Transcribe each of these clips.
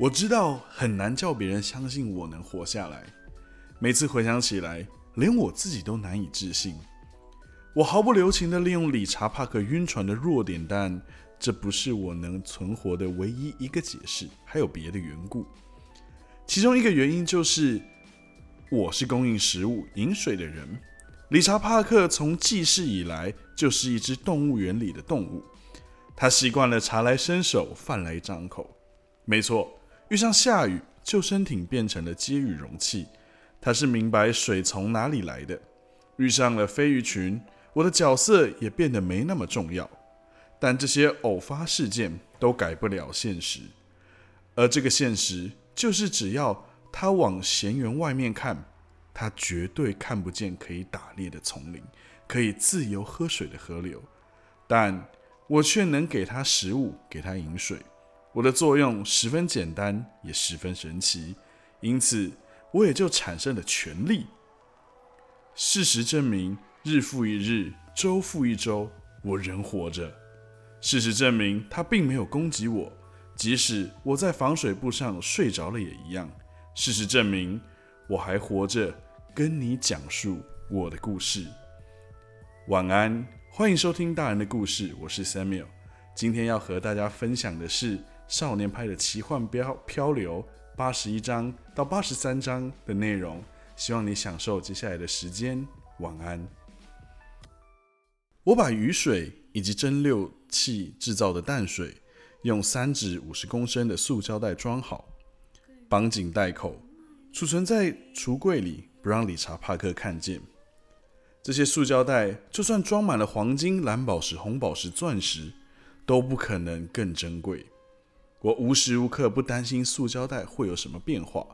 我知道很难叫别人相信我能活下来。每次回想起来，连我自己都难以置信。我毫不留情地利用理查·帕克晕船的弱点，但这不是我能存活的唯一一个解释，还有别的缘故。其中一个原因就是，我是供应食物、饮水的人。理查·帕克从记事以来就是一只动物园里的动物，他习惯了茶来伸手、饭来张口。没错，遇上下雨，救生艇变成了接雨容器。他是明白水从哪里来的。遇上了飞鱼群，我的角色也变得没那么重要。但这些偶发事件都改不了现实，而这个现实就是，只要他往咸园外面看。他绝对看不见可以打猎的丛林，可以自由喝水的河流，但我却能给他食物，给他饮水。我的作用十分简单，也十分神奇，因此我也就产生了权力。事实证明，日复一日，周复一周，我仍活着。事实证明，他并没有攻击我，即使我在防水布上睡着了也一样。事实证明。我还活着，跟你讲述我的故事。晚安，欢迎收听大人的故事，我是 Samuel。今天要和大家分享的是少年派的奇幻漂漂流八十一章到八十三章的内容，希望你享受接下来的时间。晚安。我把雨水以及蒸馏器制造的淡水，用三指五十公升的塑胶袋装好，绑紧袋口。储存在橱柜里，不让理查·帕克看见。这些塑胶袋，就算装满了黄金、蓝宝石、红宝石、钻石，都不可能更珍贵。我无时无刻不担心塑胶袋会有什么变化。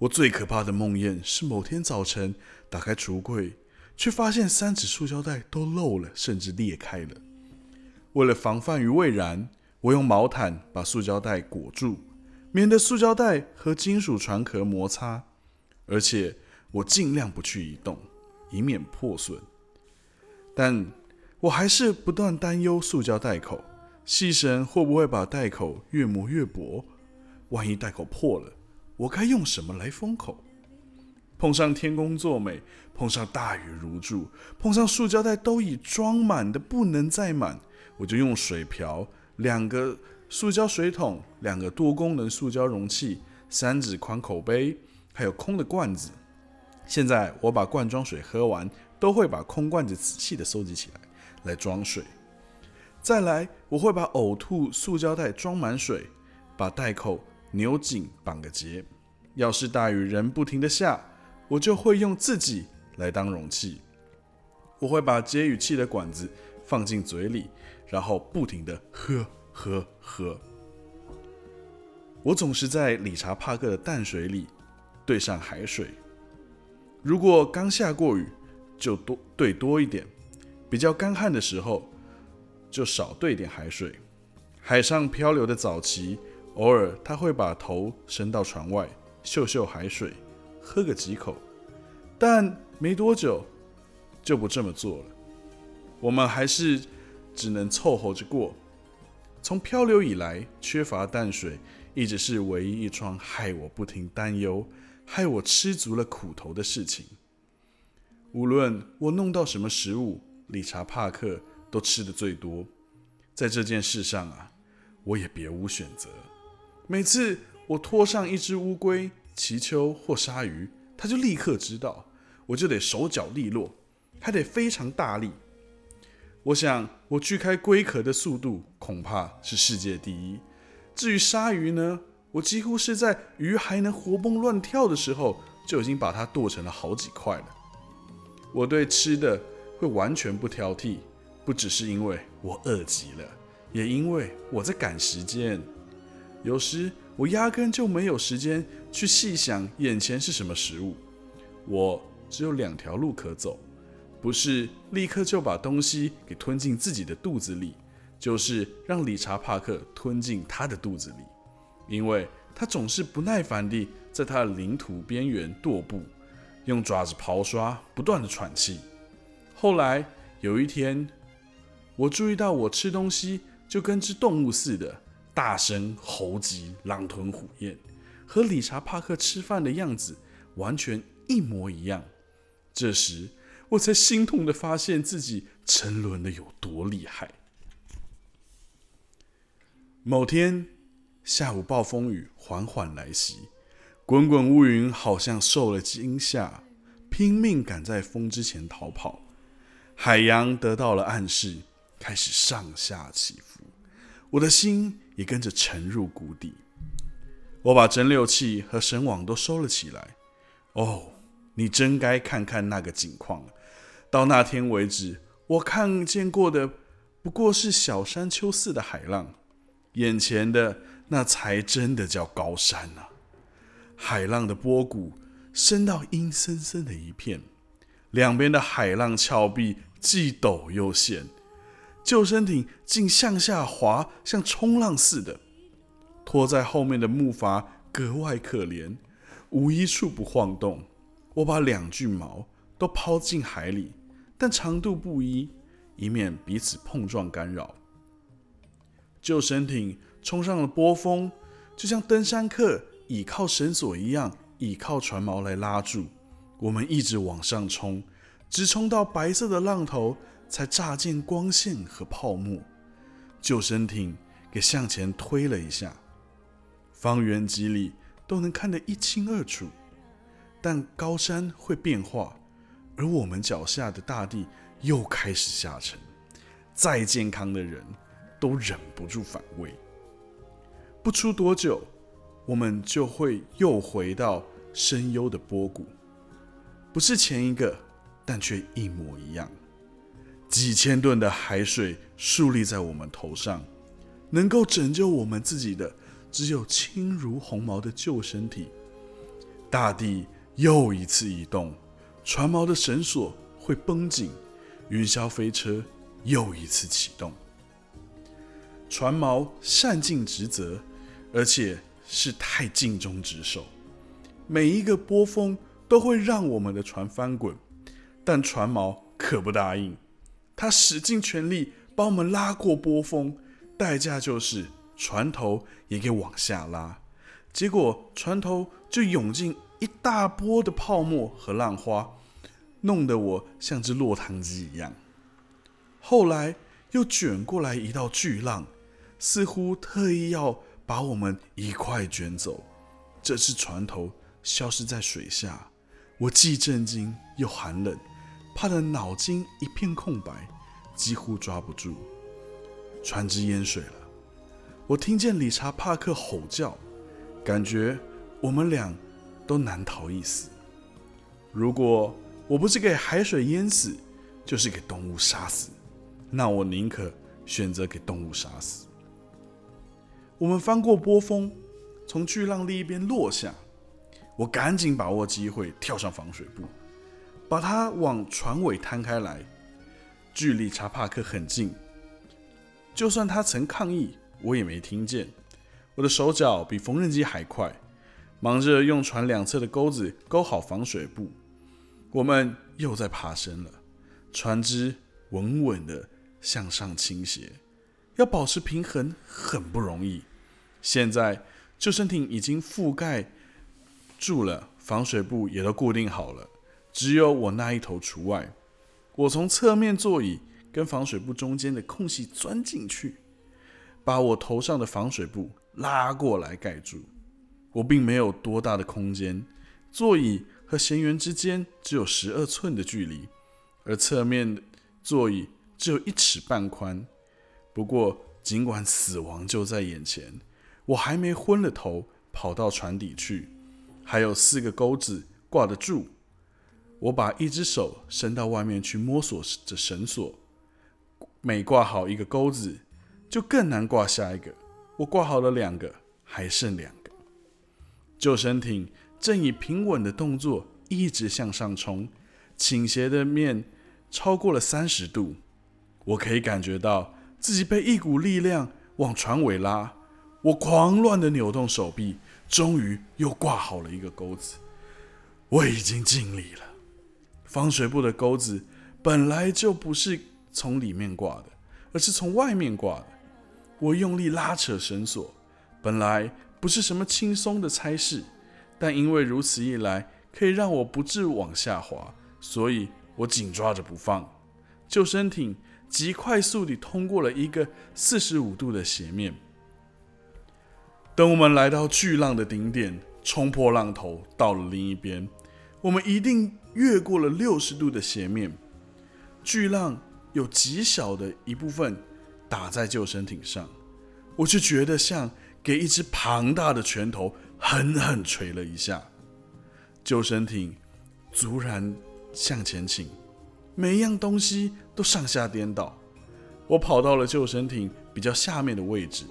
我最可怕的梦魇是某天早晨打开橱柜，却发现三指塑胶袋都漏了，甚至裂开了。为了防范于未然，我用毛毯把塑胶袋裹住。免得塑胶袋和金属船壳摩擦，而且我尽量不去移动，以免破损。但我还是不断担忧塑胶袋口细绳会不会把袋口越磨越薄。万一袋口破了，我该用什么来封口？碰上天公作美，碰上大雨如注，碰上塑胶袋都已装满的不能再满，我就用水瓢两个。塑胶水桶、两个多功能塑胶容器、三指宽口杯，还有空的罐子。现在我把罐装水喝完，都会把空罐子仔细的收集起来，来装水。再来，我会把呕吐塑胶袋装满水，把袋口扭紧绑个结。要是大雨仍不停的下，我就会用自己来当容器。我会把接雨器的管子放进嘴里，然后不停的喝。喝喝，我总是在理查·帕克的淡水里兑上海水。如果刚下过雨，就多兑多一点；比较干旱的时候，就少兑点海水。海上漂流的早期，偶尔他会把头伸到船外，嗅嗅海水，喝个几口。但没多久就不这么做了。我们还是只能凑合着过。从漂流以来，缺乏淡水一直是唯一一桩害我不停担忧、害我吃足了苦头的事情。无论我弄到什么食物，理查·帕克都吃的最多。在这件事上啊，我也别无选择。每次我拖上一只乌龟、鳍鳅或鲨鱼，它就立刻知道，我就得手脚利落，还得非常大力。我想，我锯开龟壳的速度恐怕是世界第一。至于鲨鱼呢，我几乎是在鱼还能活蹦乱跳的时候，就已经把它剁成了好几块了。我对吃的会完全不挑剔，不只是因为我饿极了，也因为我在赶时间。有时我压根就没有时间去细想眼前是什么食物，我只有两条路可走。不是立刻就把东西给吞进自己的肚子里，就是让理查·帕克吞进他的肚子里，因为他总是不耐烦地在他的领土边缘踱步，用爪子刨刷，不断的喘气。后来有一天，我注意到我吃东西就跟只动物似的，大声吼急，狼吞虎咽，和理查·帕克吃饭的样子完全一模一样。这时，我才心痛的发现自己沉沦的有多厉害。某天下午，暴风雨缓缓来袭，滚滚乌云好像受了惊吓，拼命赶在风之前逃跑。海洋得到了暗示，开始上下起伏，我的心也跟着沉入谷底。我把蒸馏器和绳网都收了起来。哦，你真该看看那个景况。到那天为止，我看见过的不过是小山丘似的海浪。眼前的那才真的叫高山呐！海浪的波谷深到阴森森的一片，两边的海浪峭壁既陡又险，救生艇竟向下滑，像冲浪似的。拖在后面的木筏格外可怜，无一处不晃动。我把两具锚都抛进海里，但长度不一，以免彼此碰撞干扰。救生艇冲上了波峰，就像登山客倚靠绳索一样，倚靠船锚来拉住。我们一直往上冲，直冲到白色的浪头，才乍见光线和泡沫。救生艇给向前推了一下，方圆几里都能看得一清二楚。但高山会变化，而我们脚下的大地又开始下沉。再健康的人。都忍不住反胃。不出多久，我们就会又回到深幽的波谷，不是前一个，但却一模一样。几千吨的海水竖立在我们头上，能够拯救我们自己的，只有轻如鸿毛的救生体。大地又一次移动，船锚的绳索会绷紧，云霄飞车又一次启动。船锚善尽职责，而且是太尽忠职守。每一个波峰都会让我们的船翻滚，但船锚可不答应。他使尽全力把我们拉过波峰，代价就是船头也给往下拉。结果船头就涌进一大波的泡沫和浪花，弄得我像只落汤鸡一样。后来又卷过来一道巨浪。似乎特意要把我们一块卷走。这次船头消失在水下，我既震惊又寒冷，怕得脑筋一片空白，几乎抓不住。船只淹水了，我听见理查·帕克吼叫，感觉我们俩都难逃一死。如果我不是给海水淹死，就是给动物杀死，那我宁可选择给动物杀死。我们翻过波峰，从巨浪另一边落下。我赶紧把握机会跳上防水布，把它往船尾摊开来，距离查帕克很近。就算他曾抗议，我也没听见。我的手脚比缝纫机还快，忙着用船两侧的钩子勾好防水布。我们又在爬升了，船只稳稳地向上倾斜。要保持平衡很不容易。现在救生艇已经覆盖住了，防水布也都固定好了，只有我那一头除外。我从侧面座椅跟防水布中间的空隙钻进去，把我头上的防水布拉过来盖住。我并没有多大的空间，座椅和舷缘之间只有十二寸的距离，而侧面座椅只有一尺半宽。不过，尽管死亡就在眼前，我还没昏了头，跑到船底去。还有四个钩子挂得住。我把一只手伸到外面去摸索着绳索，每挂好一个钩子，就更难挂下一个。我挂好了两个，还剩两个。救生艇正以平稳的动作一直向上冲，倾斜的面超过了三十度。我可以感觉到。自己被一股力量往船尾拉，我狂乱的扭动手臂，终于又挂好了一个钩子。我已经尽力了。防水布的钩子本来就不是从里面挂的，而是从外面挂的。我用力拉扯绳索，本来不是什么轻松的差事，但因为如此一来可以让我不致往下滑，所以我紧抓着不放。救生艇极快速地通过了一个四十五度的斜面。等我们来到巨浪的顶点，冲破浪头，到了另一边，我们一定越过了六十度的斜面。巨浪有极小的一部分打在救生艇上，我却觉得像给一只庞大的拳头狠狠捶了一下。救生艇突然向前倾，每一样东西都上下颠倒。我跑到了救生艇比较下面的位置。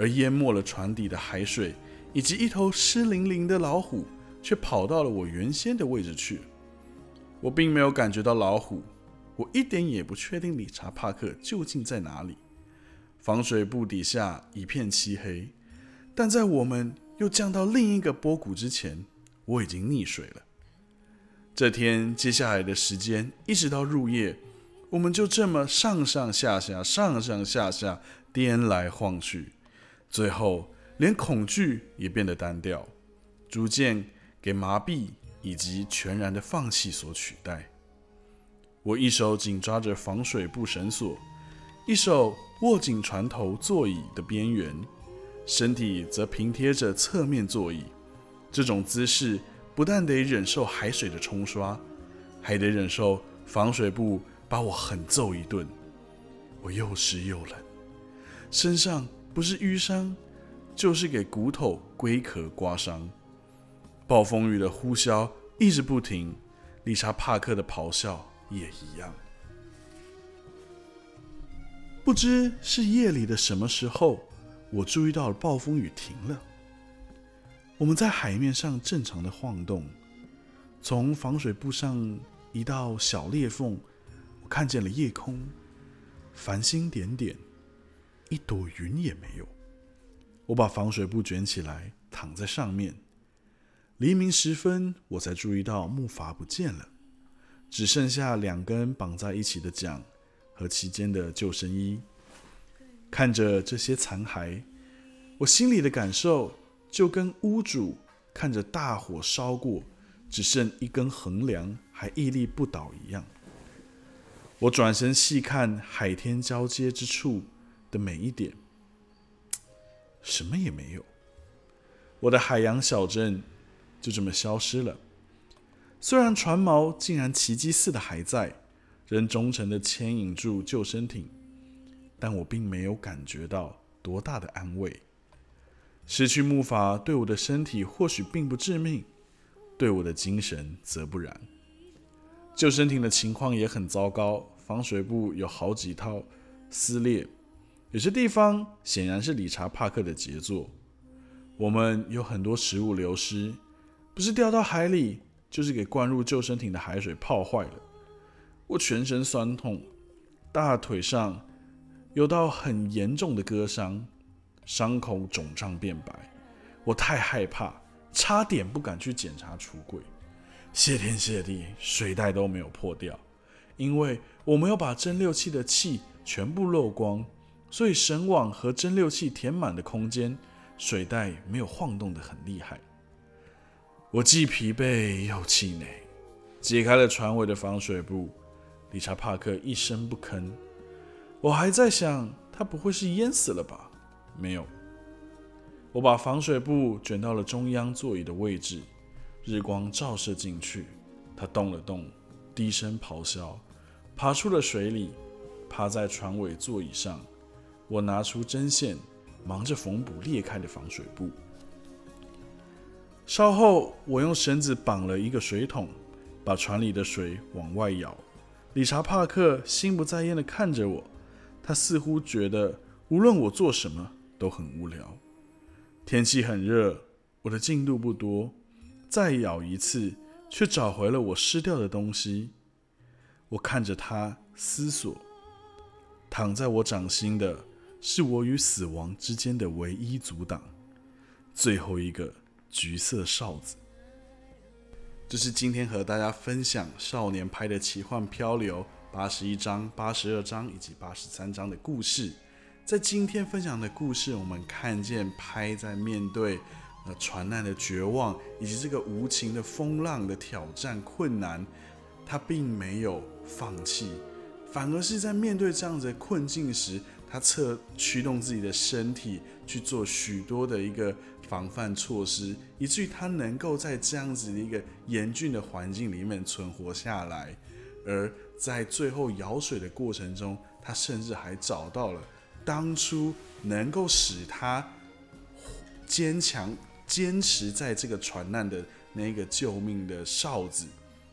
而淹没了船底的海水，以及一头湿淋淋的老虎，却跑到了我原先的位置去。我并没有感觉到老虎，我一点也不确定理查·帕克究竟在哪里。防水布底下一片漆黑，但在我们又降到另一个波谷之前，我已经溺水了。这天接下来的时间，一直到入夜，我们就这么上上下下、上上下下颠来晃去。最后，连恐惧也变得单调，逐渐给麻痹以及全然的放弃所取代。我一手紧抓着防水布绳索，一手握紧船头座椅的边缘，身体则平贴着侧面座椅。这种姿势不但得忍受海水的冲刷，还得忍受防水布把我狠揍一顿。我又湿又冷，身上。不是淤伤，就是给骨头龟壳刮伤。暴风雨的呼啸一直不停，丽莎·帕克的咆哮也一样。不知是夜里的什么时候，我注意到了暴风雨停了。我们在海面上正常的晃动，从防水布上一道小裂缝，我看见了夜空，繁星点点。一朵云也没有。我把防水布卷起来，躺在上面。黎明时分，我才注意到木筏不见了，只剩下两根绑在一起的桨和其间的救生衣。看着这些残骸，我心里的感受就跟屋主看着大火烧过，只剩一根横梁还屹立不倒一样。我转身细看海天交接之处。的每一点，什么也没有。我的海洋小镇就这么消失了。虽然船锚竟然奇迹似的还在，仍忠诚的牵引住救生艇，但我并没有感觉到多大的安慰。失去木筏对我的身体或许并不致命，对我的精神则不然。救生艇的情况也很糟糕，防水布有好几套撕裂。有些地方显然是理查·帕克的杰作。我们有很多食物流失，不是掉到海里，就是给灌入救生艇的海水泡坏了。我全身酸痛，大腿上有道很严重的割伤，伤口肿胀变白。我太害怕，差点不敢去检查橱柜。谢天谢地，水袋都没有破掉，因为我没有把蒸馏器的气全部漏光。所以绳网和蒸馏器填满的空间，水袋没有晃动的很厉害。我既疲惫又气馁，解开了船尾的防水布。理查·帕克一声不吭。我还在想，他不会是淹死了吧？没有。我把防水布卷到了中央座椅的位置，日光照射进去，他动了动，低声咆哮，爬出了水里，趴在船尾座椅上。我拿出针线，忙着缝补裂开的防水布。稍后，我用绳子绑了一个水桶，把船里的水往外舀。理查·帕克心不在焉地看着我，他似乎觉得无论我做什么都很无聊。天气很热，我的进度不多，再舀一次，却找回了我失掉的东西。我看着他思索，躺在我掌心的。是我与死亡之间的唯一阻挡，最后一个橘色哨子。这是今天和大家分享少年拍的奇幻漂流八十一章、八十二章以及八十三章的故事。在今天分享的故事，我们看见拍在面对呃船难的绝望，以及这个无情的风浪的挑战困难，他并没有放弃，反而是在面对这样子的困境时，他测驱动自己的身体去做许多的一个防范措施，以至于他能够在这样子的一个严峻的环境里面存活下来。而在最后舀水的过程中，他甚至还找到了当初能够使他坚强、坚持在这个船难的那个救命的哨子。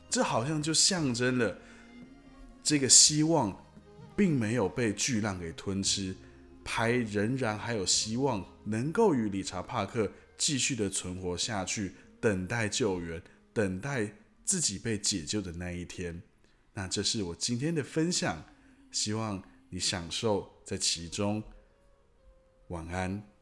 这好像就象征了这个希望。并没有被巨浪给吞吃，牌仍然还有希望能够与理查·帕克继续的存活下去，等待救援，等待自己被解救的那一天。那这是我今天的分享，希望你享受在其中。晚安。